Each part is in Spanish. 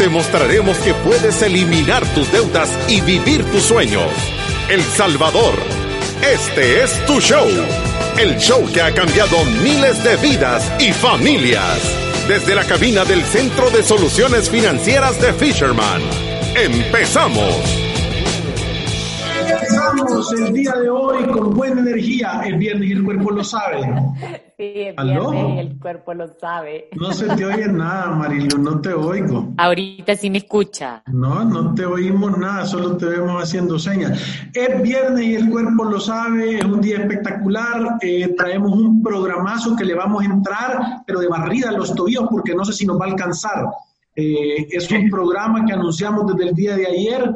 Te mostraremos que puedes eliminar tus deudas y vivir tus sueños. El Salvador, este es tu show. El show que ha cambiado miles de vidas y familias. Desde la cabina del Centro de Soluciones Financieras de Fisherman. ¡Empezamos! Empezamos el día de hoy con buena energía. El viernes el cuerpo lo sabe. Sí, y el cuerpo lo sabe. No se te oye nada, Marilu, no te oigo. Ahorita sí me escucha. No, no te oímos nada, solo te vemos haciendo señas. Es viernes y el cuerpo lo sabe, es un día espectacular. Eh, traemos un programazo que le vamos a entrar, pero de barrida a los tobillos porque no sé si nos va a alcanzar. Eh, es un programa que anunciamos desde el día de ayer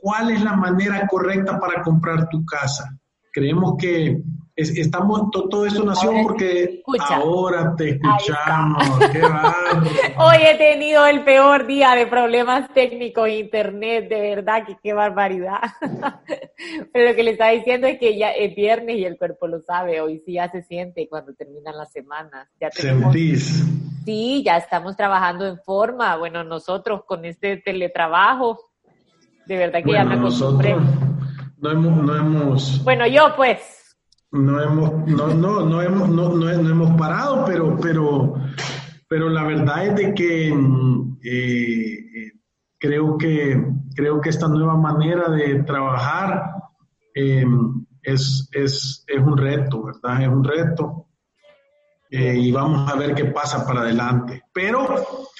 cuál es la manera correcta para comprar tu casa. Creemos que estamos, todo esto nació porque ahora te escuchamos. Qué Hoy he tenido el peor día de problemas técnicos en internet, de verdad que qué barbaridad. Pero lo que le está diciendo es que ya es viernes y el cuerpo lo sabe, hoy sí ya se siente cuando terminan las semanas. Ya ¿Sentís? Sí, ya estamos trabajando en forma. Bueno, nosotros con este teletrabajo de verdad que ya me acostumbré. No hemos, no hemos. Bueno, yo pues. No hemos, no, no, no hemos, no, no, hemos parado, pero, pero, pero la verdad es de que eh, creo que creo que esta nueva manera de trabajar em, es, es, es, un reto, ¿verdad? Es un reto. Eh, y vamos a ver qué pasa para adelante. Pero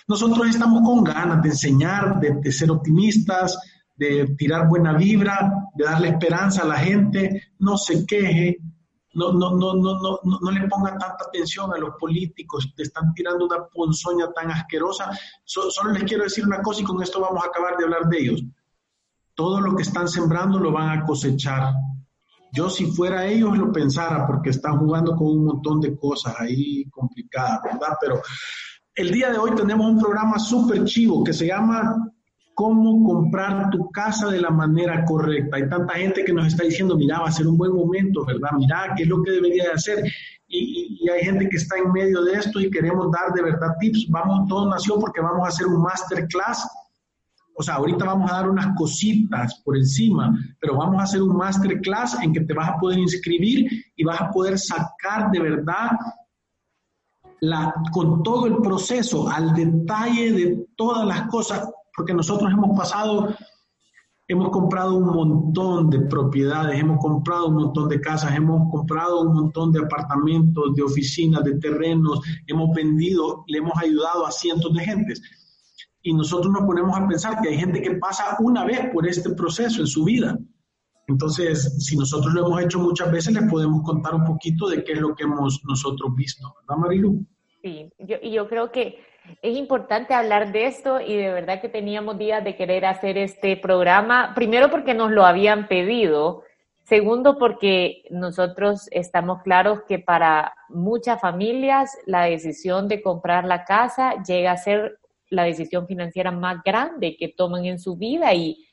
nosotros estamos con ganas de enseñar, de ser optimistas, de tirar buena vibra, de darle esperanza a la gente, no se queje, no, no, no, no, no, no, le ponga tanta atención a los políticos, te están tirando una ponzoña tan asquerosa. solo les quiero decir una cosa y con esto vamos a acabar de hablar de ellos. Todo lo que están sembrando lo van a cosechar. Yo si fuera ellos lo pensara porque están jugando con un montón de cosas ahí complicadas, ¿verdad? Pero el día de hoy tenemos un programa súper chivo que se llama cómo comprar tu casa de la manera correcta. Hay tanta gente que nos está diciendo, mira, va a ser un buen momento, ¿verdad? Mira, ¿qué es lo que debería de hacer? Y, hay gente que está en medio de esto y queremos dar de verdad tips. Vamos, todo nació porque vamos a hacer un masterclass. O sea, ahorita vamos a dar unas cositas por encima, pero vamos a hacer un masterclass en que te vas a poder inscribir y vas a poder sacar de verdad la, con todo el proceso, al detalle de todas las cosas, porque nosotros hemos pasado, hemos comprado un montón de propiedades, hemos comprado un montón de casas, hemos comprado un montón de apartamentos, de oficinas, de terrenos, hemos vendido, le hemos ayudado a cientos de gentes. Y nosotros nos ponemos a pensar que hay gente que pasa una vez por este proceso en su vida. Entonces, si nosotros lo hemos hecho muchas veces, les podemos contar un poquito de qué es lo que hemos nosotros visto, ¿verdad, Marilu? Sí, yo, yo creo que es importante hablar de esto y de verdad que teníamos días de querer hacer este programa, primero porque nos lo habían pedido, segundo porque nosotros estamos claros que para muchas familias la decisión de comprar la casa llega a ser la decisión financiera más grande que toman en su vida y,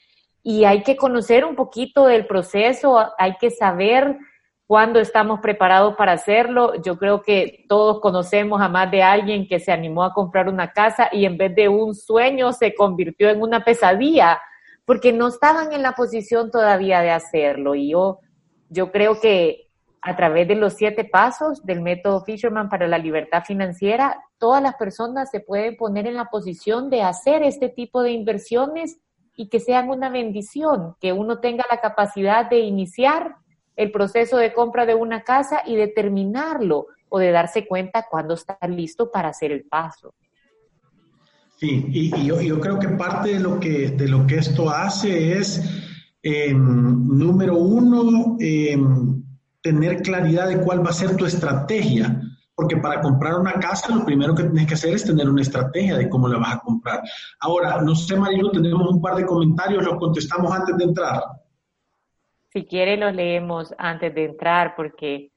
y hay que conocer un poquito del proceso, hay que saber cuándo estamos preparados para hacerlo. Yo creo que todos conocemos a más de alguien que se animó a comprar una casa y en vez de un sueño se convirtió en una pesadilla porque no estaban en la posición todavía de hacerlo. Y yo, yo creo que a través de los siete pasos del método Fisherman para la libertad financiera, todas las personas se pueden poner en la posición de hacer este tipo de inversiones y que sean una bendición, que uno tenga la capacidad de iniciar el proceso de compra de una casa y determinarlo o de darse cuenta cuándo está listo para hacer el paso. Sí, y, yo, creo que parte de lo que, de lo que esto hace es, em, número uno, em, tener claridad de cuál va a ser tu estrategia. porque para comprar una casa lo primero que tienes que hacer es tener una estrategia de cómo la vas a comprar. Ahora, no sé, Marilu, tenemos un par de comentarios, los contestamos antes de entrar. Si quiere, los leemos antes de entrar porque,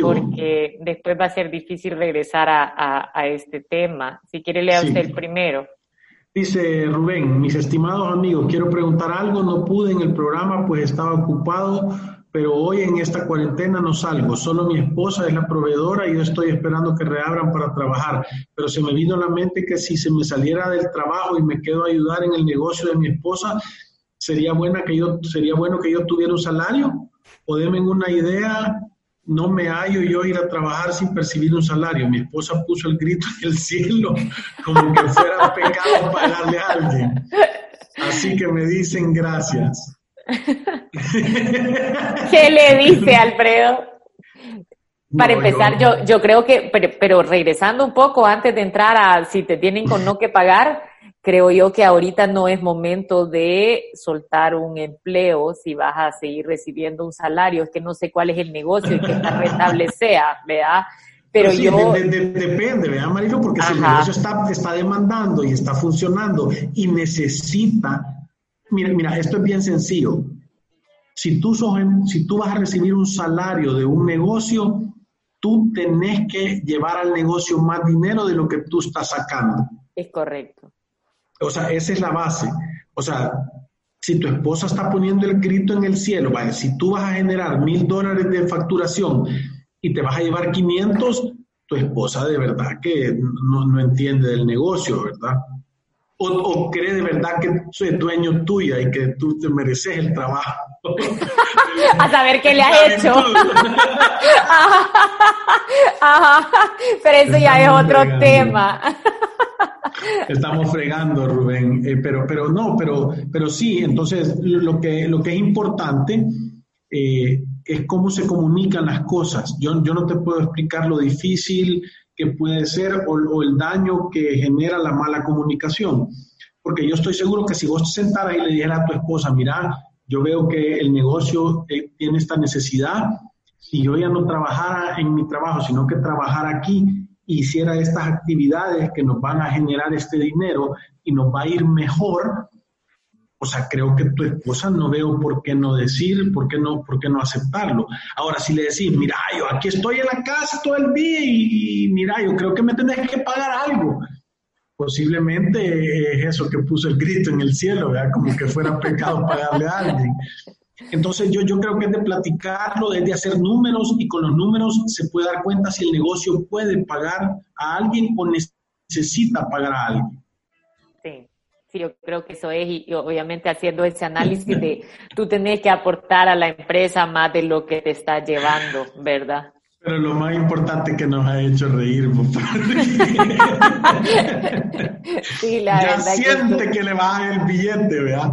porque después va a ser difícil regresar a, a, este tema. Si quiere, lea usted el primero. Dice Rubén, mis estimados amigos, quiero preguntar algo, no pude en el programa pues estaba ocupado, pero hoy en esta cuarentena no salgo, solo mi esposa es la proveedora y yo estoy esperando que reabran para trabajar, pero se me vino a la mente que si se me saliera del trabajo y me quedo a ayudar en el negocio de mi esposa, sería, buena que yo, sería bueno que yo tuviera un salario, o denme una idea no me hallo yo ir a trabajar sin percibir un salario. Mi esposa puso el grito en el cielo como que fuera pecado pagarle a alguien. Así que me dicen gracias. ¿Qué le dice Alfredo? Para empezar, yo, yo creo que, pero, pero regresando un poco antes de entrar a si te tienen con no que pagar, creo yo que ahorita no es momento de soltar un empleo si vas a seguir recibiendo un salario. Es que no sé cuál es el negocio y qué tan rentable sea, ¿verdad? Pero yo... depende, ¿verdad, Marilo? Porque si el negocio está, está demandando y está funcionando y necesita... Mira, mira, esto es bien sencillo. Si tú, sos, si tú vas a recibir un salario de un negocio, tú tenés que llevar al negocio más dinero de lo que tú estás sacando. Es correcto. O sea, esa es la base. O sea, si tu esposa está poniendo el grito en el cielo, ¿vale? si tú vas a generar mil dólares de facturación y te vas a llevar 500, tu esposa de verdad que no, entiende del negocio, ¿verdad? O, cree de verdad que soy dueño tuya y que tú te mereces el trabajo. a saber qué le ha hecho. Pero eso ya es otro tema. Estamos fregando, Rubén, eh, pero, pero no, pero, pero sí, entonces lo que, lo que es importante eh, es cómo se comunican las cosas. Yo, yo no te puedo explicar lo difícil que puede ser o, el daño que genera la mala comunicación, porque yo estoy seguro que si vos te sentaras y le dijeras a tu esposa, mira, yo veo que el negocio eh, tiene esta necesidad, si yo ya no trabajara en mi trabajo, sino que trabajara aquí, hiciera estas actividades que nos van a generar este dinero y nos va a ir mejor, o sea, creo que tu esposa no veo por qué no decir, por qué no, por qué no aceptarlo. Ahora, si le decís, mira, yo aquí estoy en la casa todo el día y, mira, yo creo que me tenés que pagar algo. Posiblemente es eso que puso el grito en el cielo, ¿verdad? como que fuera pecado pagarle a alguien. Entonces yo, yo creo que es de platicarlo, es de hacer números y con los números se puede dar cuenta si el negocio puede pagar a alguien o necesita pagar a alguien. Sí, sí, yo creo que eso es y, obviamente haciendo ese análisis de tú tenés que aportar a la empresa más de lo que te está llevando, ¿verdad? Pero lo más importante que nos ha hecho reír, papá. sí, la ya siente que, le baja el billete, ¿verdad?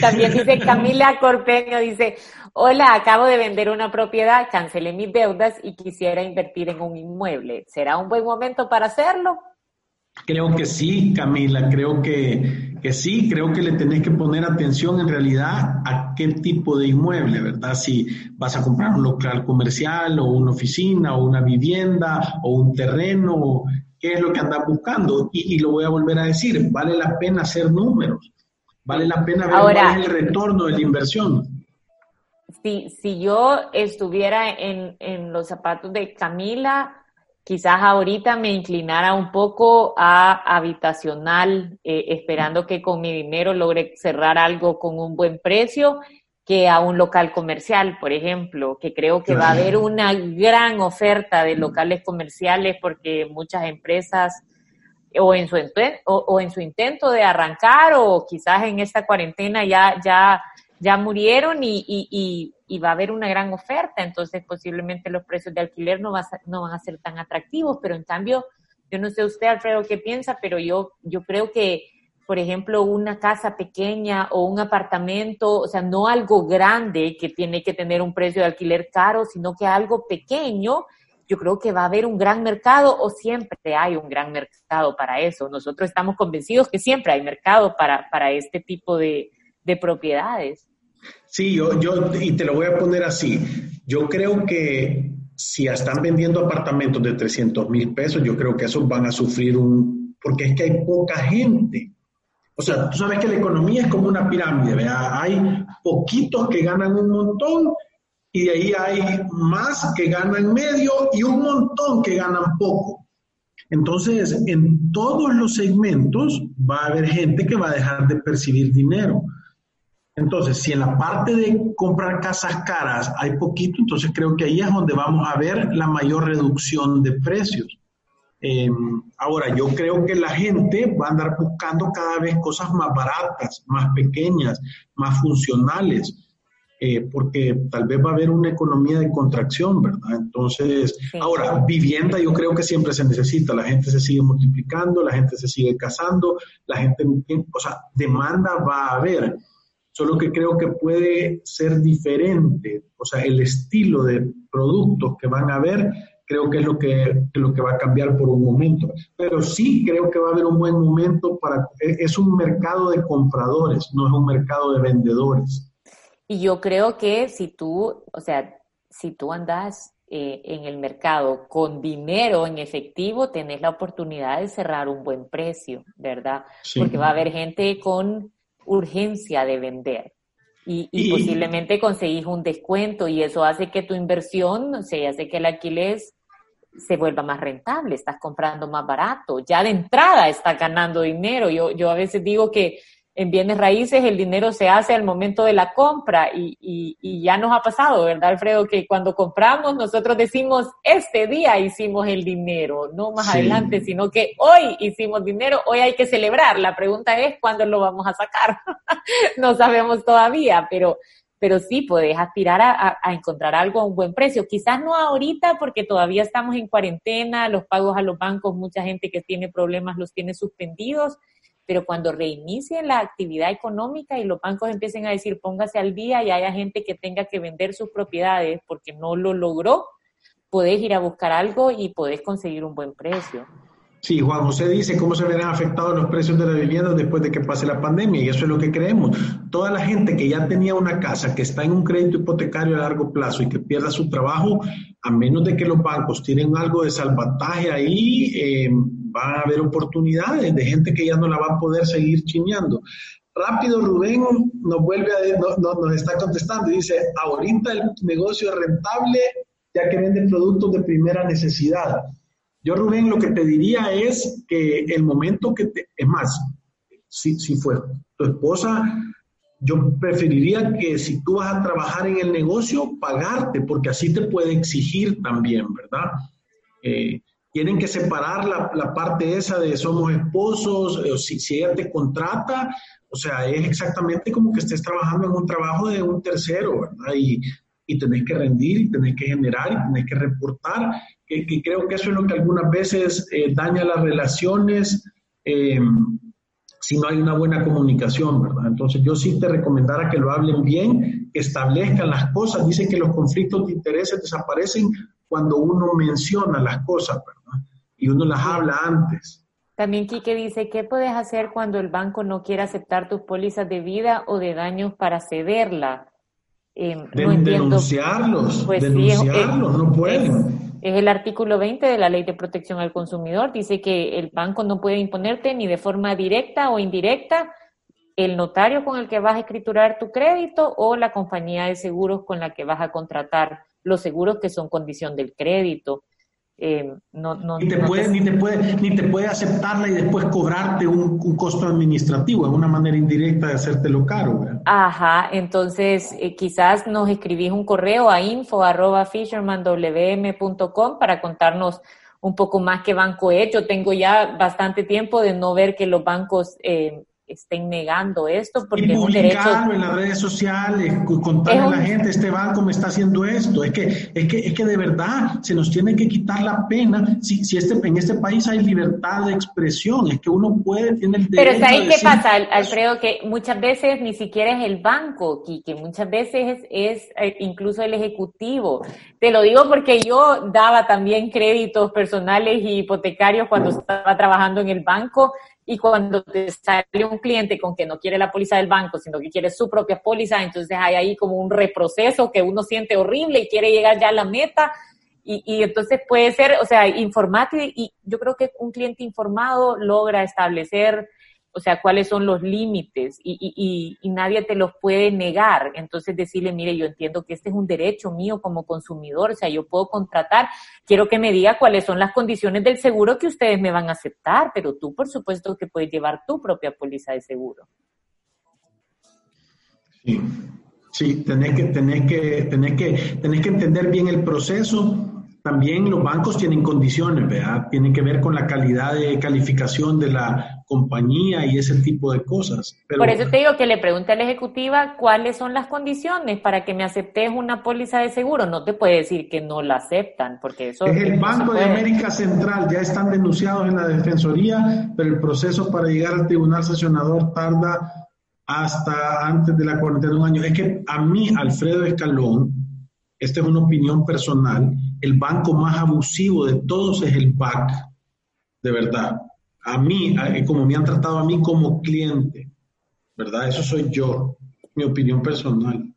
También dice Camila Corpeño, dice, hola, acabo de vender una propiedad, cancelé mis deudas y quisiera invertir en un inmueble. ¿Será un buen momento para hacerlo? Creo que sí, Camila, creo que, que, sí, creo que le tenés que poner atención en realidad a qué tipo de inmueble, ¿verdad? Si vas a comprar un local comercial o una oficina o una vivienda o un terreno, qué es lo que andas buscando. Y, lo voy a volver a decir, vale la pena hacer números, vale la pena ver cuál es el retorno de la inversión. Si, si yo estuviera en, en los zapatos de Camila, quizás ahorita me inclinara un poco a habitacional, eh, esperando que con mi dinero logre cerrar algo con un buen precio, que a un local comercial, por ejemplo, que creo que va a haber una gran oferta de locales comerciales porque muchas empresas o en su, o, en su intento de arrancar o quizás en esta cuarentena ya, ya, ya murieron y va a haber una gran oferta, entonces posiblemente los precios de alquiler no, no van a ser tan atractivos, pero en cambio, yo no sé usted, Alfredo, qué piensa, pero yo, yo creo que, por ejemplo, una casa pequeña o un apartamento, o sea, no algo grande que tiene que tener un precio de alquiler caro, sino que algo pequeño, yo creo que va a haber un gran mercado o siempre hay un gran mercado para eso. Nosotros estamos convencidos que siempre hay mercado para, para este tipo de propiedades. Sí, yo, yo, y te lo voy a poner así. Yo creo que si están vendiendo apartamentos de 300 mil pesos, yo creo que esos van a sufrir un, porque es que hay poca gente. O sea, tú sabes que la economía es como una pirámide. Hay poquitos que ganan un montón y de ahí hay más que ganan medio y un montón que ganan poco. Entonces, en todos los segmentos va a haber gente que va a dejar de percibir dinero. Entonces, si en la parte de comprar casas caras hay poquito, entonces creo que ahí es donde vamos a ver la mayor reducción de precios. Em, ahora, yo creo que la gente va a andar buscando cada vez cosas más baratas, más pequeñas, más funcionales. Eh, porque tal vez va a haber una economía de contracción, ¿verdad? Entonces, ahora, vivienda yo creo que siempre se necesita, la gente se sigue multiplicando, la gente se sigue casando, la gente, o sea, demanda va a haber, solo que creo que puede ser diferente, o sea, el estilo de productos que van a haber, creo que es lo que, lo que va a cambiar por un momento. Pero sí creo que va a haber un buen momento para, es un mercado de compradores, no es un mercado de vendedores. Y yo creo que si tú, o sea, si tú andas eh, en el mercado con dinero en efectivo, tenés la oportunidad de cerrar un buen precio, ¿verdad? Porque va a haber gente con urgencia de vender. Y, posiblemente conseguís un descuento y eso hace que tu inversión, o sea, hace que el alquiler se vuelva más rentable, estás comprando más barato, ya de entrada estás ganando dinero. Yo, yo a veces digo que en bienes raíces el dinero se hace al momento de la compra y, y, ya nos ha pasado, ¿verdad, Alfredo? Que cuando compramos nosotros decimos, este día hicimos el dinero, no más adelante, sino que hoy hicimos dinero, hoy hay que celebrar. La pregunta es, ¿cuándo lo vamos a sacar? no sabemos todavía, pero, pero sí puedes aspirar a, a, encontrar algo a un buen precio. Quizás no ahorita porque todavía estamos en cuarentena, los pagos a los bancos, mucha gente que tiene problemas los tiene suspendidos pero cuando reinicie la actividad económica y los bancos empiecen a decir póngase al día y haya gente que tenga que vender sus propiedades porque no lo logró, podés ir a buscar algo y podés conseguir un buen precio. Sí, Juan José dice cómo se verán afectados los precios de la vivienda después de que pase la pandemia y eso es lo que creemos. Toda la gente que ya tenía una casa, que está en un crédito hipotecario a largo plazo y que pierda su trabajo, a menos de que los bancos tienen algo de salvataje ahí, eh, van a haber oportunidades de gente que ya no la va a poder seguir chineando. Rápido, Rubén nos vuelve a, nos está contestando y dice, ahorita el negocio es rentable ya que vende productos de primera necesidad. Yo, Rubén, lo que te diría es que el momento que te, es más, si, si fue tu esposa, yo preferiría que si tú vas a trabajar en el negocio, pagarte, porque así te puede exigir también, ¿verdad? Eh, tienen que separar la, la, parte esa de somos esposos, o si, ella te contrata, o sea, es exactamente como que estés trabajando en un trabajo de un tercero, ¿verdad? Y, y tenés que rendir, y tenés que generar, y tenés que reportar, que, creo que eso es lo que algunas veces eh, daña las relaciones eh, si no hay una buena comunicación, ¿verdad? Entonces yo sí te recomendara que lo hablen bien, que establezcan las cosas, dicen que los conflictos de intereses desaparecen cuando uno menciona las cosas, ¿verdad? Y uno las habla antes. También Quique dice, ¿qué puedes hacer cuando el banco no quiere aceptar tus pólizas de vida o de daños para cederla? Eh, no denunciarlos, pues denunciarlos, no pueden. Es, el artículo 20 de la Ley de Protección al Consumidor. Dice que el banco no puede imponerte ni de forma directa o indirecta el notario con el que vas a escriturar tu crédito o la compañía de seguros con la que vas a contratar los seguros que son condición del crédito. Eh, no, no, ni, te puede, ni, te puede, ni te puede aceptarla y después cobrarte un, costo administrativo, es una manera indirecta de hacértelo caro. Ajá, entonces eh, quizás nos escribís un correo a info arroba fishermanwm.com para contarnos un poco más qué banco es. Yo tengo ya bastante tiempo de no ver que los bancos eh, estén negando esto porque y publicarlo en las redes sociales, contarle a la gente, este banco me está haciendo esto, es que, es que, es que de verdad se nos tiene que quitar la pena si, si este, en este país hay libertad de expresión, es que uno puede, tiene el derecho Pero ¿sabes qué pasa, Alfredo? Que muchas veces ni siquiera es el banco, que muchas veces es, es eh, incluso el ejecutivo. Te lo digo porque yo daba también créditos personales y hipotecarios cuando estaba trabajando en el banco y cuando te sale un cliente con que no quiere la póliza del banco, sino que quiere su propia póliza, entonces hay ahí como un reproceso que uno siente horrible y quiere llegar ya a la meta. Y, y, entonces puede ser, o sea, informate y yo creo que un cliente informado logra establecer o sea, cuáles son los límites y, nadie te los puede negar. Entonces decirle, mire, yo entiendo que este es un derecho mío como consumidor, o sea, yo puedo contratar, quiero que me diga cuáles son las condiciones del seguro que ustedes me van a aceptar, pero tú, por supuesto, que puedes llevar tu propia póliza de seguro. Sí, sí, tenés que, tenés que, tenés que, tenés que entender bien el proceso también los bancos tienen condiciones, ¿verdad? Tienen que ver con la calidad de calificación de la compañía y ese tipo de cosas. Por eso te digo que le pregunte a la ejecutiva cuáles son las condiciones para que me aceptes una póliza de seguro. No te puede decir que no la aceptan, porque eso... Es el Banco de América Central, ya están denunciados en la Defensoría, pero el proceso para llegar al Tribunal Sancionador tarda hasta antes de la cuarentena de un año. Es que a mí, Alfredo Escalón, esta es una opinión personal, el banco más abusivo de todos es el BAC, de verdad. A mí, como me han tratado a mí como cliente, ¿verdad? Eso soy yo, mi opinión personal.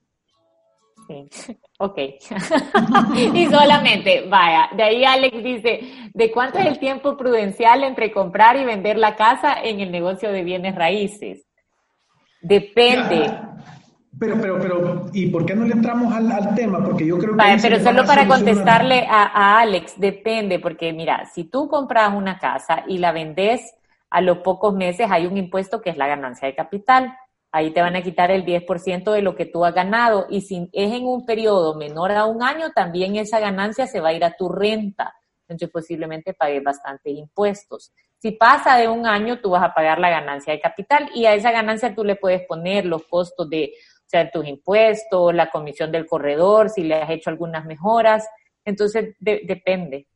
Sí. Ok. y solamente, vaya, de ahí Alex dice, ¿de cuánto es el tiempo prudencial entre comprar y vender la casa en el negocio de bienes raíces? Depende. Pero, pero, pero, ¿y por qué no le entramos al, tema? Porque yo creo que... Vale, pero solo para contestarle a, Alex, depende, porque mira, si tú compras una casa y la vendes a los pocos meses, hay un impuesto que es la ganancia de capital. Ahí te van a quitar el 10% de lo que tú has ganado. Y si es en un periodo menor a un año, también esa ganancia se va a ir a tu renta. Entonces posiblemente pagues bastantes impuestos. Si pasa de un año, tú vas a pagar la ganancia de capital y a esa ganancia tú le puedes poner los costos de o sea, tus impuestos, la comisión del corredor, si le has hecho algunas mejoras. Entonces, depende.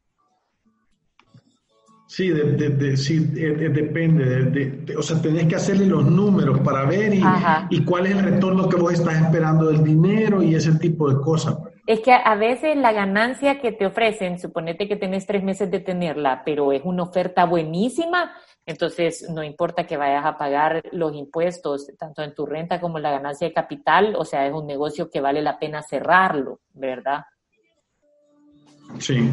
Sí, de, sí depende. o sea, tenés que hacerle los números para ver y, y, cuál es el retorno que vos estás esperando del dinero y ese tipo de cosas. Es que a veces la ganancia que te ofrecen, suponete que tenés tres meses de tenerla, pero es una oferta buenísima, entonces, no importa que vayas a pagar los impuestos, tanto en tu renta como en la ganancia de capital, o sea, es un negocio que vale la pena cerrarlo, ¿verdad? Sí,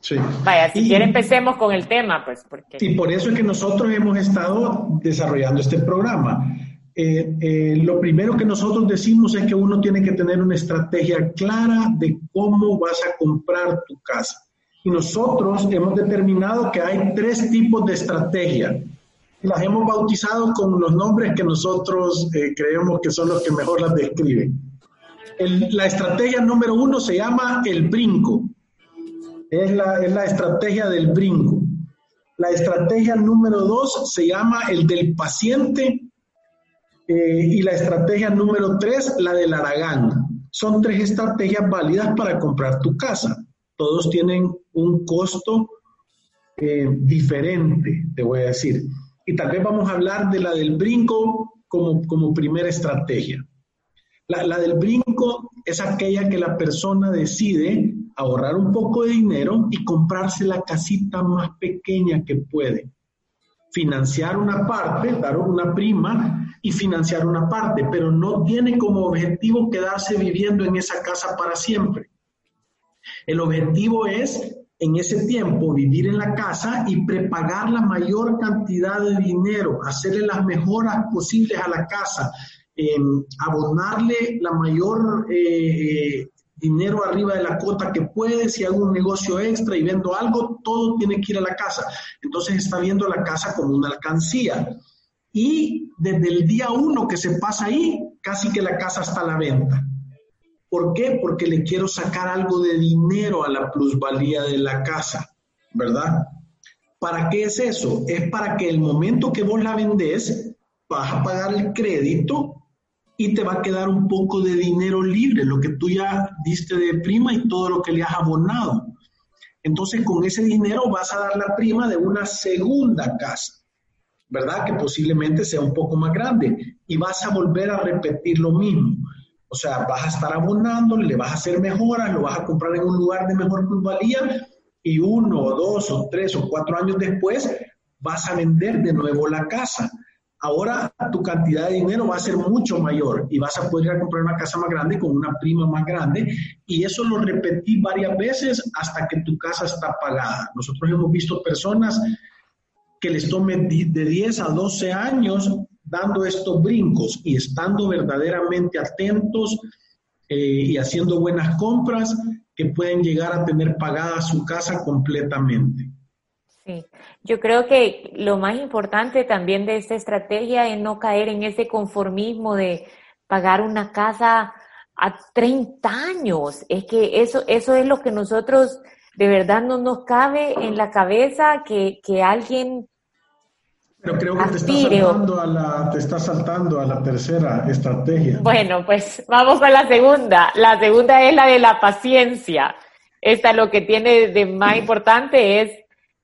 sí. Vaya, si quiere empecemos con el tema, pues, porque... Y por eso es que nosotros hemos estado desarrollando este programa. Eh, eh, lo primero que nosotros decimos es que uno tiene que tener una estrategia clara de cómo vas a comprar tu casa. Y nosotros hemos determinado que hay tres tipos de estrategia. Las hemos bautizado con los nombres que nosotros eh, creemos que son los que mejor las describen. la estrategia número uno se llama el brinco. Es la, es la estrategia del brinco. La estrategia número dos se llama el del paciente. Eh, y la estrategia número tres, la del aragán. Son tres estrategias válidas para comprar tu casa todos tienen un costo eh, diferente, te voy a decir. Y tal vez vamos a hablar de la del brinco como, como primera estrategia. La, la, del brinco es aquella que la persona decide ahorrar un poco de dinero y comprarse la casita más pequeña que puede. Financiar una parte, dar una prima y financiar una parte, pero no tiene como objetivo quedarse viviendo en esa casa para siempre. El objetivo es en ese tiempo vivir en la casa y prepagar la mayor cantidad de dinero, hacerle las mejoras posibles a la casa, em, abonarle la mayor eh, dinero arriba de la cuota que puede, si hago un negocio extra y vendo algo, todo tiene que ir a la casa. Entonces está viendo la casa como una alcancía. Y desde el día uno que se pasa ahí, casi que la casa está a la venta. ¿Por qué? Porque le quiero sacar algo de dinero a la plusvalía de la casa, ¿verdad? ¿Para qué es eso? Es para que el momento que vos la vendés, vas a pagar el crédito y te va a quedar un poco de dinero libre, lo que tú ya diste de prima y todo lo que le has abonado. Entonces, con ese dinero vas a dar la prima de una segunda casa, ¿verdad? Que posiblemente sea un poco más grande y vas a volver a repetir lo mismo. O sea, vas a estar abonando, le vas a hacer mejoras, lo vas a comprar en un lugar de mejor plusvalía y uno o dos o tres o cuatro años después vas a vender de nuevo la casa. ahora tu cantidad de dinero va a ser mucho mayor y vas a poder comprar una casa más grande con una prima más grande y eso lo repetí varias veces hasta que tu casa está pagada. Nosotros hemos visto personas que les tomen de 10 a 12 años dando estos brincos y estando verdaderamente atentos eh, y haciendo buenas compras que pueden llegar a tener pagada su casa completamente. Sí, yo creo que lo más importante también de esta estrategia es no caer en ese conformismo de pagar una casa a 30 años. Es que eso, eso es lo que nosotros de verdad no nos cabe en la cabeza que, que alguien pero creo que te está, saltando a la, te está saltando a la tercera estrategia. Bueno, pues vamos con la segunda. La segunda es la de la paciencia. Esta lo que tiene de más importante es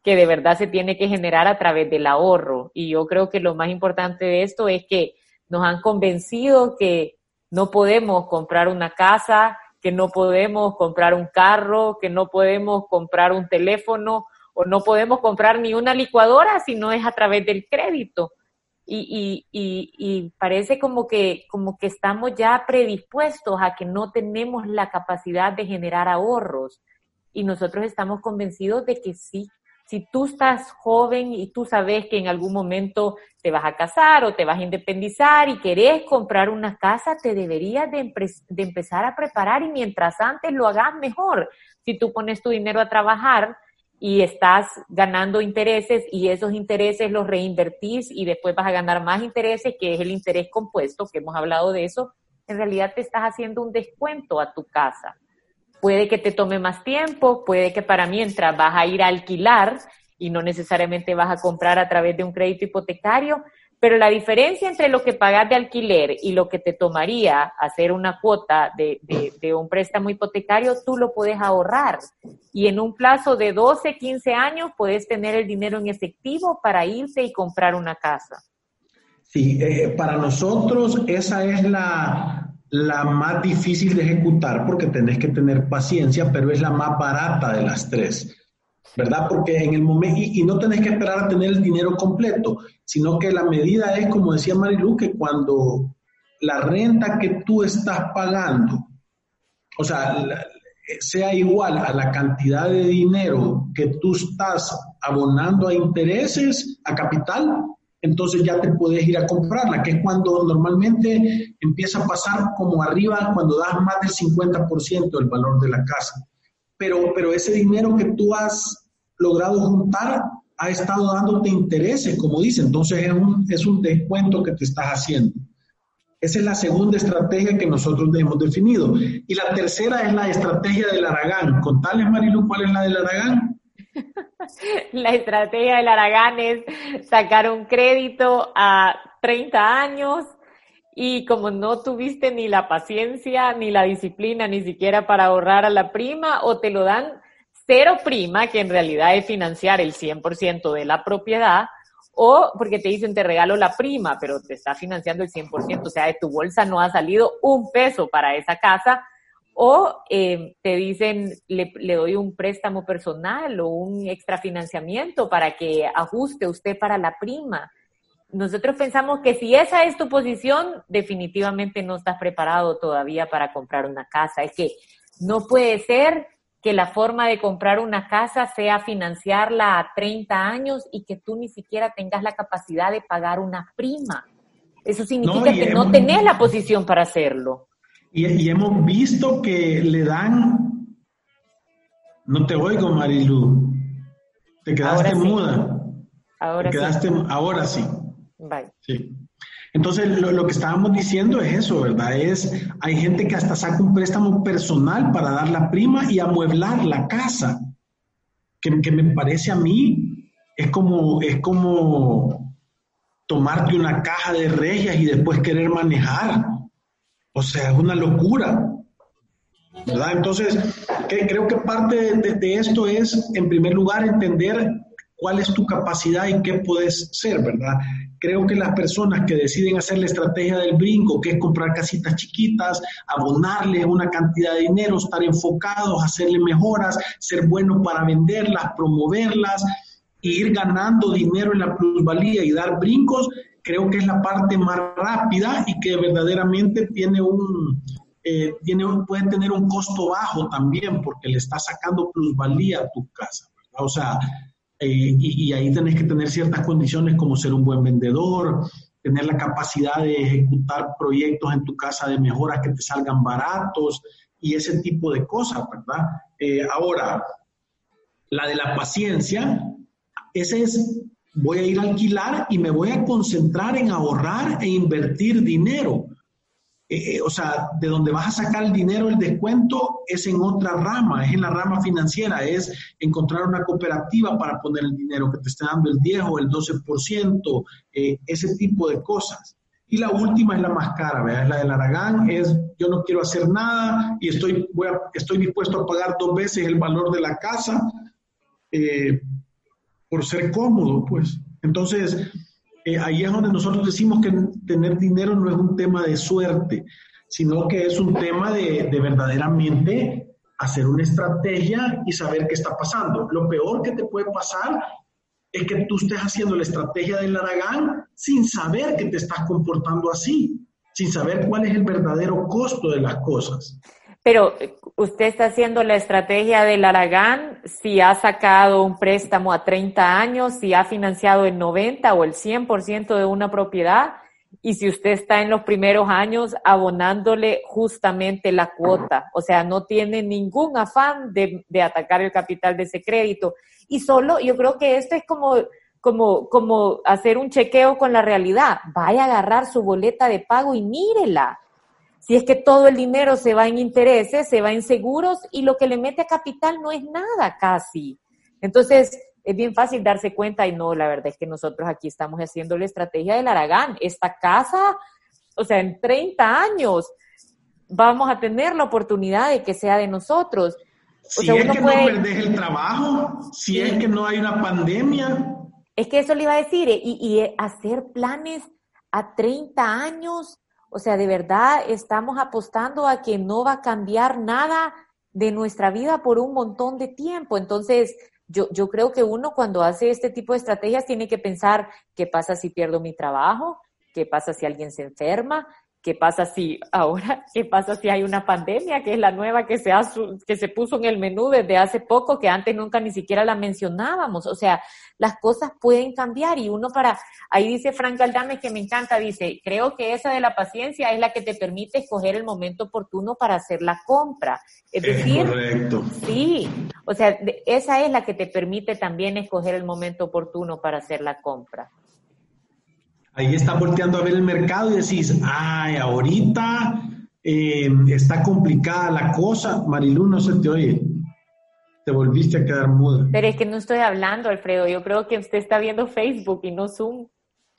que de verdad se tiene que generar a través del ahorro. Y yo creo que lo más importante de esto es que nos han convencido que no podemos comprar una casa, que no podemos comprar un carro, que no podemos comprar un teléfono o no podemos comprar ni una licuadora si no es a través del crédito. Y, y, y, parece como que, como que estamos ya predispuestos a que no tenemos la capacidad de generar ahorros. Y nosotros estamos convencidos de que sí. Si tú estás joven y tú sabes que en algún momento te vas a casar o te vas a independizar y querés comprar una casa, te deberías de, de empezar a preparar y mientras antes lo hagas mejor. Si tú pones tu dinero a trabajar, y estás ganando intereses y esos intereses los reinvertís y después vas a ganar más intereses, que es el interés compuesto, que hemos hablado de eso, en realidad te estás haciendo un descuento a tu casa. Puede que te tome más tiempo, puede que para mientras vas a ir a alquilar y no necesariamente vas a comprar a través de un crédito hipotecario, pero la diferencia entre lo que pagas de alquiler y lo que te tomaría hacer una cuota de, un préstamo hipotecario, tú lo puedes ahorrar. Y en un plazo de 12, 15 años puedes tener el dinero en efectivo para irte y comprar una casa. Sí, eh, para nosotros esa es la, la más difícil de ejecutar porque tenés que tener paciencia, pero es la más barata de las tres. ¿Verdad? Porque en el momento, y, no tenés que esperar a tener el dinero completo, sino que la medida es, como decía Marilu, que cuando la renta que tú estás pagando, o sea, sea igual a la cantidad de dinero que tú estás abonando a intereses, a capital, entonces ya te puedes ir a comprarla, que es cuando normalmente empieza a pasar como arriba cuando das más del 50% del valor de la casa. Pero, pero ese dinero que tú has logrado juntar ha estado dándote intereses, como dice, entonces es un, es un descuento que te estás haciendo. Esa es la segunda estrategia que nosotros hemos definido. Y la tercera es la estrategia del Aragán. Contales, Marilu, cuál es la del Aragán. La estrategia del Aragán es sacar un crédito a 30 años y como no tuviste ni la paciencia, ni la disciplina, ni siquiera para ahorrar a la prima, o te lo dan cero prima, que en realidad es financiar el 100% de la propiedad, o porque te dicen te regalo la prima, pero te está financiando el 100%, o sea, de tu bolsa no ha salido un peso para esa casa, o eh, te dicen le, doy un préstamo personal o un extrafinanciamiento para que ajuste usted para la prima. Nosotros pensamos que si esa es tu posición, definitivamente no estás preparado todavía para comprar una casa. Es que no puede ser que la forma de comprar una casa sea financiarla a 30 años y que tú ni siquiera tengas la capacidad de pagar una prima. Eso significa que no tenés la posición para hacerlo. Y, hemos visto que le dan... No te oigo, Marilu. Te quedaste muda. Ahora te quedaste, Ahora sí. Bye. Sí. Entonces, lo, que estábamos diciendo es eso, ¿verdad? Es, hay gente que hasta saca un préstamo personal para dar la prima y amueblar la casa, que, que me parece a mí, es como, es como tomarte una caja de regias y después querer manejar. O sea, es una locura. ¿verdad? Entonces, creo que parte de, esto es, en primer lugar, entender cuál es tu capacidad y qué puedes ser, ¿verdad? Creo que las personas que deciden hacer la estrategia del brinco, que es comprar casitas chiquitas, abonarle una cantidad de dinero, estar enfocados, hacerle mejoras, ser buenos para venderlas, promoverlas, e ir ganando dinero en la plusvalía y dar brincos, creo que es la parte más rápida y que verdaderamente tiene un, eh, tiene puede tener un costo bajo también porque le está sacando plusvalía a tu casa. O sea, eh, y, ahí tenés que tener ciertas condiciones como ser un buen vendedor, tener la capacidad de ejecutar proyectos en tu casa de mejoras que te salgan baratos y ese tipo de cosas, ¿verdad? Eh, ahora, la de la paciencia, ese es voy a ir a alquilar y me voy a concentrar en ahorrar e invertir dinero. Eh, eh, o sea, de donde vas a sacar el dinero, el descuento, es en otra rama, es en la rama financiera, es encontrar una cooperativa para poner el dinero que te esté dando el 10 o el 12%, eh, ese tipo de cosas. Y la última es la más cara, ¿verdad? Es la del Aragán, es yo no quiero hacer nada y estoy, voy estoy dispuesto a pagar dos veces el valor de la casa por ser cómodo, pues. Entonces, eh, ahí es donde nosotros decimos que tener dinero no es un tema de suerte, sino que es un tema de, de verdaderamente hacer una estrategia y saber qué está pasando. Lo peor que te puede pasar es que tú estés haciendo la estrategia del Aragán sin saber que te estás comportando así, sin saber cuál es el verdadero costo de las cosas. Pero usted está haciendo la estrategia del Aragán, si ha sacado un préstamo a 30 años, si ha financiado el 90 o el 100% de una propiedad, y si usted está en los primeros años abonándole justamente la cuota, o sea, no tiene ningún afán de, de atacar el capital de ese crédito. Y solo, yo creo que esto es como, como, como hacer un chequeo con la realidad. Vaya a agarrar su boleta de pago y mírela si es que todo el dinero se va en intereses, se va en seguros y lo que le mete a capital no es nada casi. Entonces, es bien fácil darse cuenta y no, la verdad es que nosotros aquí estamos haciendo la estrategia del Aragán. Esta casa, o sea, en 30 años vamos a tener la oportunidad de que sea de nosotros. si es que no perdés el trabajo, si es que no hay una pandemia. Es que eso le iba a decir, y, y hacer planes a 30 años o sea, de verdad estamos apostando a que no va a cambiar nada de nuestra vida por un montón de tiempo. Entonces, yo, yo creo que uno cuando hace este tipo de estrategias tiene que pensar, ¿qué pasa si pierdo mi trabajo? ¿Qué pasa si alguien se enferma? ¿Qué pasa si ahora, qué pasa si hay una pandemia, que es la nueva que se, ha, que se puso en el menú desde hace poco, que antes nunca ni siquiera la mencionábamos? O sea, las cosas pueden cambiar y uno para, ahí dice Frank Aldame que me encanta, dice, creo que esa de la paciencia es la que te permite escoger el momento oportuno para hacer la compra. Es, decir, correcto. sí, o sea, esa es la que te permite también escoger el momento oportuno para hacer la compra. Ahí estás volteando a ver el mercado y decís, ay, ahorita eh, está complicada la cosa. Marilu, no se te oye. Te volviste a quedar muda. Pero es que no estoy hablando, Alfredo. Yo creo que usted está viendo Facebook y no Zoom.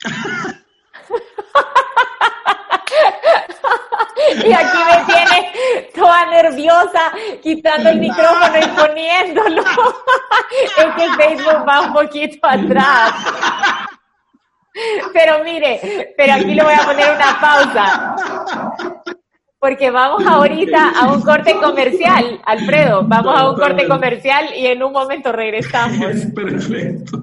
y aquí me tiene toda nerviosa, quitando el micrófono y poniéndolo. es que Facebook va un poquito atrás. Pero mire, pero aquí le voy a poner una pausa. Porque vamos ahorita a un corte comercial, Alfredo. Vamos a un corte comercial y en un momento regresamos. Perfecto.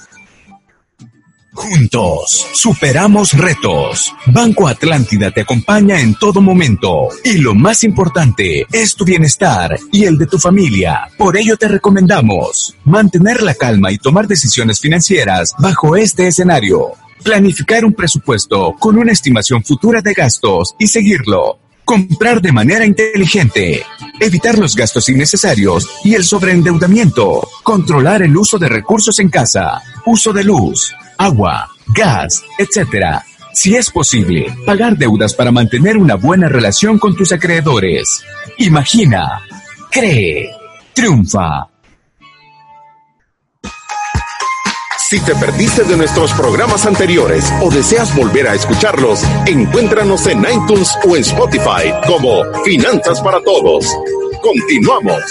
Juntos, superamos retos. Banco Atlántida te acompaña en todo momento. Y lo más importante es tu bienestar y el de tu familia. Por ello te recomendamos mantener la calma y tomar decisiones financieras bajo este escenario. Planificar un presupuesto con una estimación futura de gastos y seguirlo Comprar de manera inteligente. Evitar los gastos innecesarios y el sobreendeudamiento. Controlar el uso de recursos en casa. Uso de luz, agua, gas, etc. Si es posible, pagar deudas para mantener una buena relación con tus acreedores. Imagina, cree, triunfa. Si te perdiste de nuestros programas anteriores o deseas volver a escucharlos, encuéntranos en iTunes o en Spotify como Finanzas para Todos. Continuamos.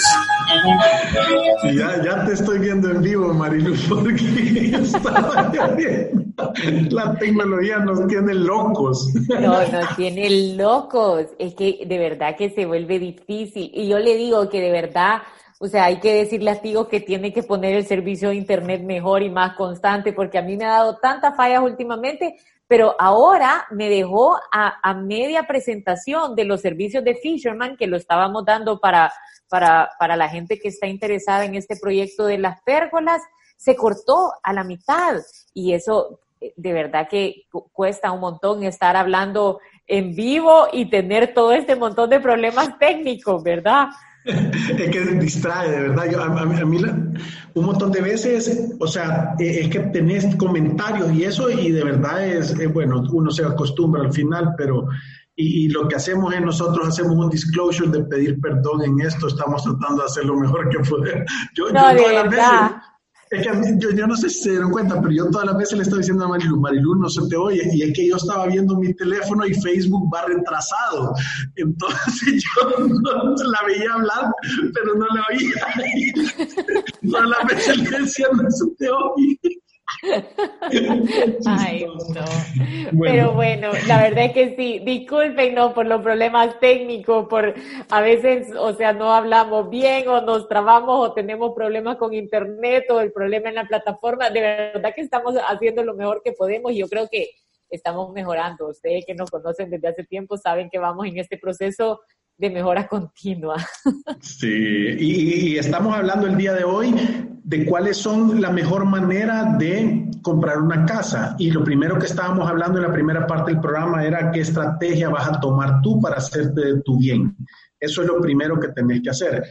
Ya, ya te estoy viendo en vivo, Marilu, porque la tecnología nos tiene locos. No, nos tiene locos. Es que de verdad que se vuelve difícil. Y yo le digo que de verdad o sea, hay que decirle a Tigo que tiene que poner el servicio de Internet mejor y más constante, porque a mí me ha dado tantas fallas últimamente, pero ahora me dejó a, media presentación de los servicios de Fisherman, que lo estábamos dando para, para, para la gente que está interesada en este proyecto de las pérgolas, se cortó a la mitad. Y eso de verdad que cuesta un montón estar hablando en vivo y tener todo este montón de problemas técnicos, ¿verdad? Es que distrae, de verdad. a, mí, un montón de veces, o sea, e, es que tenés comentarios y eso, y de verdad es, bueno, uno se acostumbra al final, pero. Y, lo que hacemos es nosotros hacemos un disclosure de pedir perdón en esto, estamos tratando de hacer lo mejor que podemos. Yo, no, de verdad. Es que yo, yo, no sé si se dieron cuenta, pero yo todas las veces le estaba diciendo a Marilu, Marilu, no se te oye. Y es que yo estaba viendo mi teléfono y Facebook va retrasado. Entonces yo la veía hablar, pero no la oía. todas las veces le decía, no se te oye. Ay, no. Pero bueno, la verdad es que sí, disculpen no por los problemas técnicos, por a veces, o sea, no hablamos bien o nos trabamos o tenemos problemas con internet o el problema en la plataforma. De verdad que estamos haciendo lo mejor que podemos y yo creo que estamos mejorando. Ustedes que nos conocen desde hace tiempo saben que vamos en este proceso de mejora continua. Sí, y, estamos hablando el día de hoy de cuáles son la mejor manera de comprar una casa. Y lo primero que estábamos hablando en la primera parte del programa era qué estrategia vas a tomar tú para hacerte de tu bien. Eso es lo primero que tenés que hacer.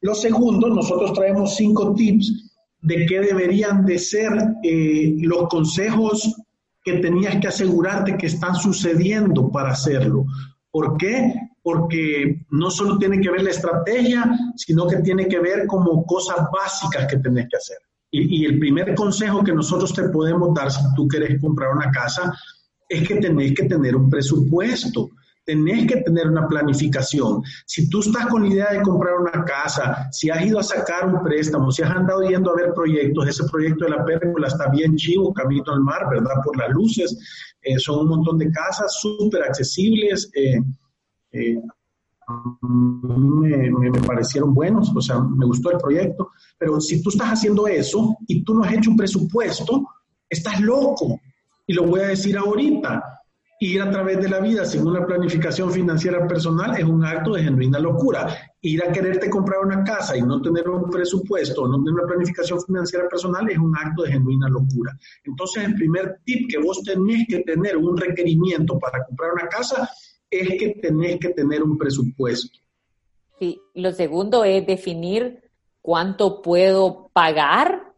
Lo segundo, nosotros traemos cinco tips de qué deberían de ser eh, los consejos que tenías que asegurarte que están sucediendo para hacerlo. ¿Por qué? Porque no solo tiene que ver la estrategia, sino que tiene que ver como cosas básicas que tenés que hacer. Y, el primer consejo que nosotros te podemos dar si tú quieres comprar una casa es que tenés que tener un presupuesto, tenés que tener una planificación. Si tú estás con la idea de comprar una casa, si has ido a sacar un préstamo, si has andado yendo a ver proyectos, ese proyecto de la pérgola está bien chivo, camino al mar, ¿verdad? Por las luces, eh, son un montón de casas súper accesibles. Eh, eh, me, me, parecieron buenos, o sea, me gustó el proyecto, pero si tú estás haciendo eso y tú no has hecho un presupuesto, estás loco. Y lo voy a decir ahorita. Ir a través de la vida sin una planificación financiera personal es un acto de genuina locura. Ir a quererte comprar una casa y no tener un presupuesto, no tener una planificación financiera personal es un acto de genuina locura. Entonces, el primer tip que vos tenés que tener un requerimiento para comprar una casa es que tenés que tener un presupuesto. Sí, lo segundo es definir cuánto puedo pagar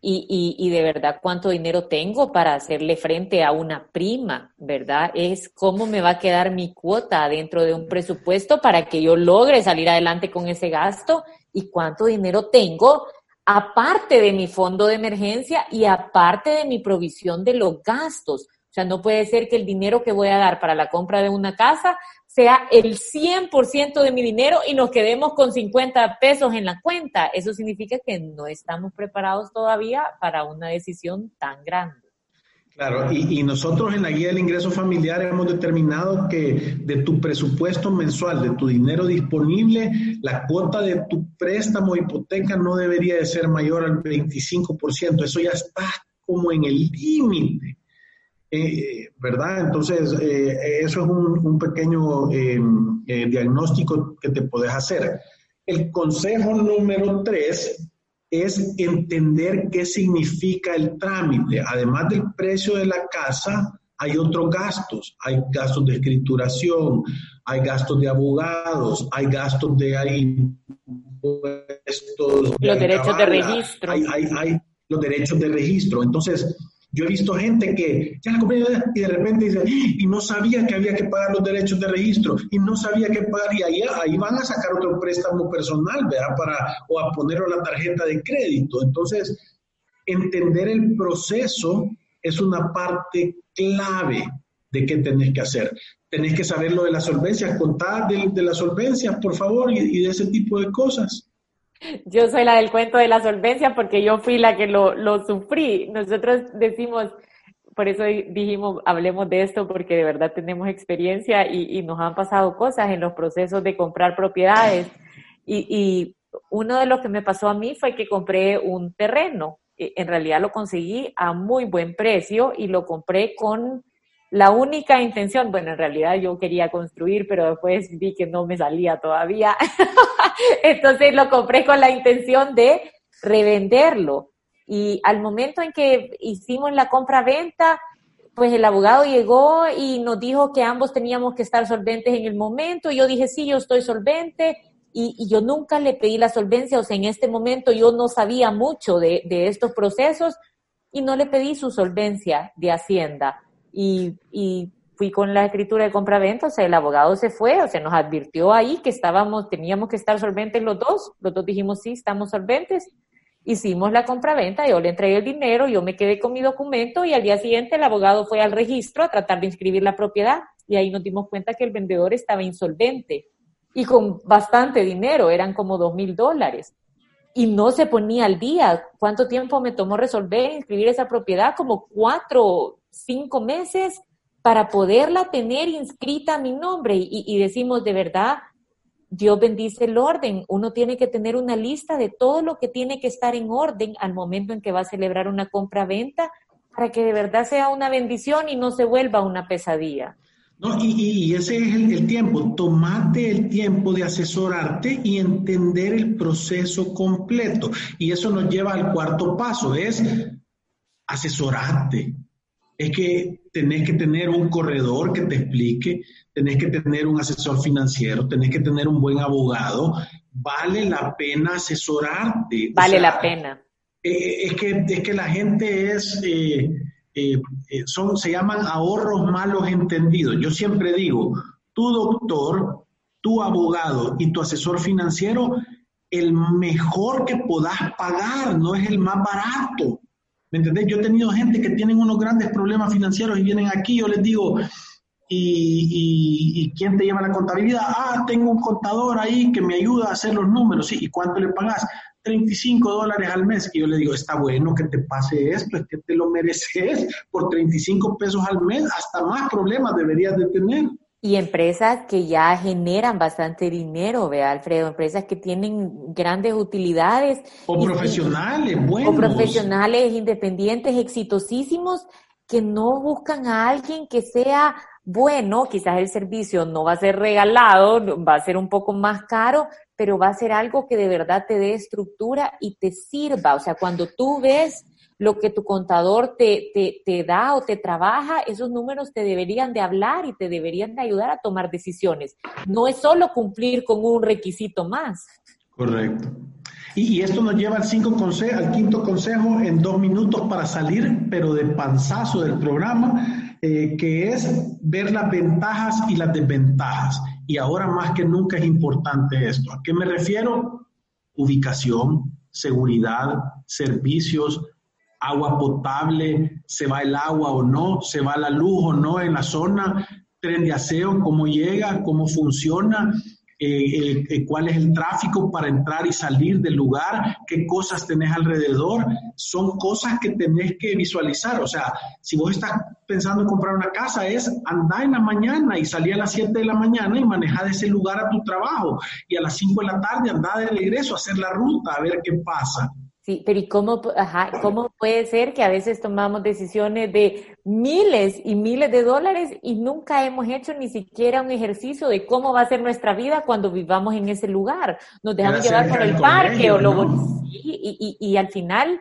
y, y, de verdad cuánto dinero tengo para hacerle frente a una prima, ¿verdad? Es cómo me va a quedar mi cuota dentro de un presupuesto para que yo logre salir adelante con ese gasto y cuánto dinero tengo aparte de mi fondo de emergencia y aparte de mi provisión de los gastos. O sea, no puede ser que el dinero que voy a dar para la compra de una casa sea el 100% de mi dinero y nos quedemos con 50 pesos en la cuenta. Eso significa que no estamos preparados todavía para una decisión tan grande. Claro, y, nosotros en la guía del ingreso familiar hemos determinado que de tu presupuesto mensual, de tu dinero disponible, la cuota de tu préstamo hipoteca no debería de ser mayor al 25%. Eso ya está como en el límite. Eh, ¿Verdad? Entonces, eh, eso es un, pequeño eh, diagnóstico que te puedes hacer. El consejo número tres es entender qué significa el trámite. Además del precio de la casa, hay otros gastos. Hay gastos de escrituración, hay gastos de abogados, hay gastos de hay impuestos. los derechos de registro. Hay, hay, hay, los derechos de registro. Entonces, yo he visto gente que ya la compré y de repente dice, y no sabía que había que pagar los derechos de registro, y no sabía que pagar, y ahí, ahí van a sacar otro préstamo personal, ¿verdad? Para, o a ponerlo a la tarjeta de crédito. Entonces, entender el proceso es una parte clave de qué tenés que hacer. Tenés que saber lo de la solvencia, contar de, de la solvencia, por favor, y de ese tipo de cosas. Yo soy la del cuento de la solvencia porque yo fui la que lo, lo sufrí. Nosotros decimos, por eso dijimos, hablemos de esto porque de verdad tenemos experiencia y, y nos han pasado cosas en los procesos de comprar propiedades. Y, y, uno de los que me pasó a mí fue que compré un terreno. E, en realidad lo conseguí a muy buen precio y lo compré con la única intención, bueno, en realidad yo quería construir, pero después vi que no me salía todavía. Entonces lo compré con la intención de revenderlo. Y al momento en que hicimos la compra-venta, pues el abogado llegó y nos dijo que ambos teníamos que estar solventes en el momento. Yo dije, sí, yo estoy solvente. Y, yo nunca le pedí la solvencia, o sea, en este momento yo no sabía mucho de estos procesos y no le pedí su solvencia de Hacienda y, fui con la escritura de compra-venta, o sea, el abogado se fue, o sea, nos advirtió ahí que estábamos, teníamos que estar solventes los dos, los dos dijimos, sí, estamos solventes, hicimos la compra-venta, yo le entregué el dinero, yo me quedé con mi documento y al día siguiente el abogado fue al registro a tratar de inscribir la propiedad y ahí nos dimos cuenta que el vendedor estaba insolvente y con bastante dinero, eran como dos mil dólares y no se ponía al día. ¿Cuánto tiempo me tomó resolver inscribir esa propiedad? Como cuatro, cinco meses para poderla tener inscrita a mi nombre. Y, decimos, de verdad, Dios bendice el orden. Uno tiene que tener una lista de todo lo que tiene que estar en orden al momento en que va a celebrar una compra-venta para que de verdad sea una bendición y no se vuelva una pesadilla. No, y, y, ese es el, el, tiempo, tomate el tiempo de asesorarte y entender el proceso completo. Y eso nos lleva al cuarto paso, es asesorarte, es que tenés que tener un corredor que te explique, tenés que tener un asesor financiero, tenés que tener un buen abogado. Vale la pena asesorarte. Vale o sea, la pena. Eh, es, que, es que la gente es, eh, eh, eh, son, se llaman ahorros malos entendidos. Yo siempre digo, tu doctor, tu abogado y tu asesor financiero, el mejor que puedas pagar, no es el más barato. ¿Me entendés? Yo he tenido gente que tienen unos grandes problemas financieros y vienen aquí, yo les digo, ¿y, quién te lleva la contabilidad? Ah, tengo un contador ahí que me ayuda a hacer los números, ¿sí? ¿Y cuánto le pagas? 35 dólares al mes. Y yo le digo, está bueno que te pase esto, es que te lo mereces por 35 pesos al mes, hasta más problemas deberías de tener. Y empresas que ya generan bastante dinero, vea Alfredo, empresas que tienen grandes utilidades. O profesionales, buenos. O profesionales independientes, exitosísimos, que no buscan a alguien que sea bueno, quizás el servicio no va a ser regalado, va a ser un poco más caro, pero va a ser algo que de verdad te dé estructura y te sirva. O sea, cuando tú ves lo que tu contador te, te, te, da o te trabaja, esos números te deberían de hablar y te deberían de ayudar a tomar decisiones. No es solo cumplir con un requisito más. Correcto. Y, esto nos lleva al, cinco al quinto consejo en dos minutos para salir, pero de panzazo del programa, eh, que es ver las ventajas y las desventajas. Y ahora más que nunca es importante esto. ¿A qué me refiero? Ubicación, seguridad, servicios, agua potable, se va el agua o no, se va la luz o no en la zona, tren de aseo, cómo llega, cómo funciona, eh, eh, cuál es el tráfico para entrar y salir del lugar, qué cosas tenés alrededor, son cosas que tenés que visualizar. O sea, si vos estás pensando en comprar una casa, es andar en la mañana y salir a las 7 de la mañana y manejar ese lugar a tu trabajo. Y a las 5 de la tarde andar de regreso, hacer la ruta, a ver qué pasa. Sí, pero ¿y cómo, ajá, cómo puede ser que a veces tomamos decisiones de miles y miles de dólares y nunca hemos hecho ni siquiera un ejercicio de cómo va a ser nuestra vida cuando vivamos en ese lugar? Nos dejamos llevar por el parque o lo ¿no? y, y, y al final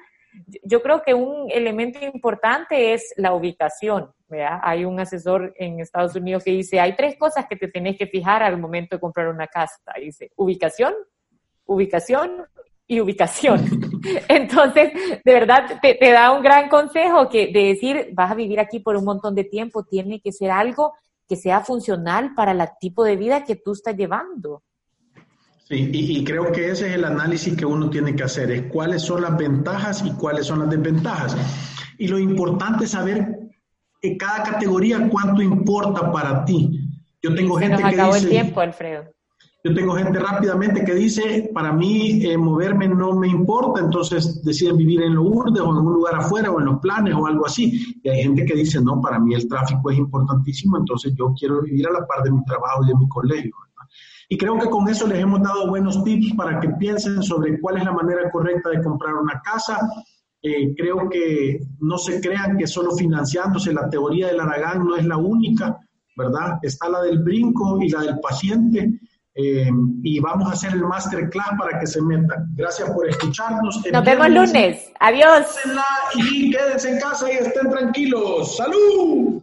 yo creo que un elemento importante es la ubicación. ¿vea? Hay un asesor en Estados Unidos que dice, hay tres cosas que te tenés que fijar al momento de comprar una casa. Dice, ubicación, ubicación y ubicación. Entonces, de verdad, te, te, da un gran consejo que de decir, vas a vivir aquí por un montón de tiempo, tiene que ser algo que sea funcional para el tipo de vida que tú estás llevando. Sí, y, y, creo que ese es el análisis que uno tiene que hacer, es cuáles son las ventajas y cuáles son las desventajas. Y lo importante es saber en cada categoría cuánto importa para ti. Yo tengo gente nos que acabó dice, el tiempo, Alfredo. Yo tengo gente rápidamente que dice, para mí eh, moverme no me importa, entonces deciden vivir en los urdes o en un lugar afuera o en los planes o algo así. Y hay gente que dice, no, para mí el tráfico es importantísimo, entonces yo quiero vivir a la par de mi trabajo y de mi colegio. Y creo que con eso les hemos dado buenos tips para que piensen sobre cuál es la manera correcta de comprar una casa. Eh, creo que no se crean que solo financiándose, la teoría del Aragán no es la única, ¿verdad? Está la del brinco y la del paciente. Eh, y vamos a hacer el masterclass para que se metan. Gracias por escucharnos. Nos vemos lunes. Adiós. Y quédense en casa y estén tranquilos. ¡Salud!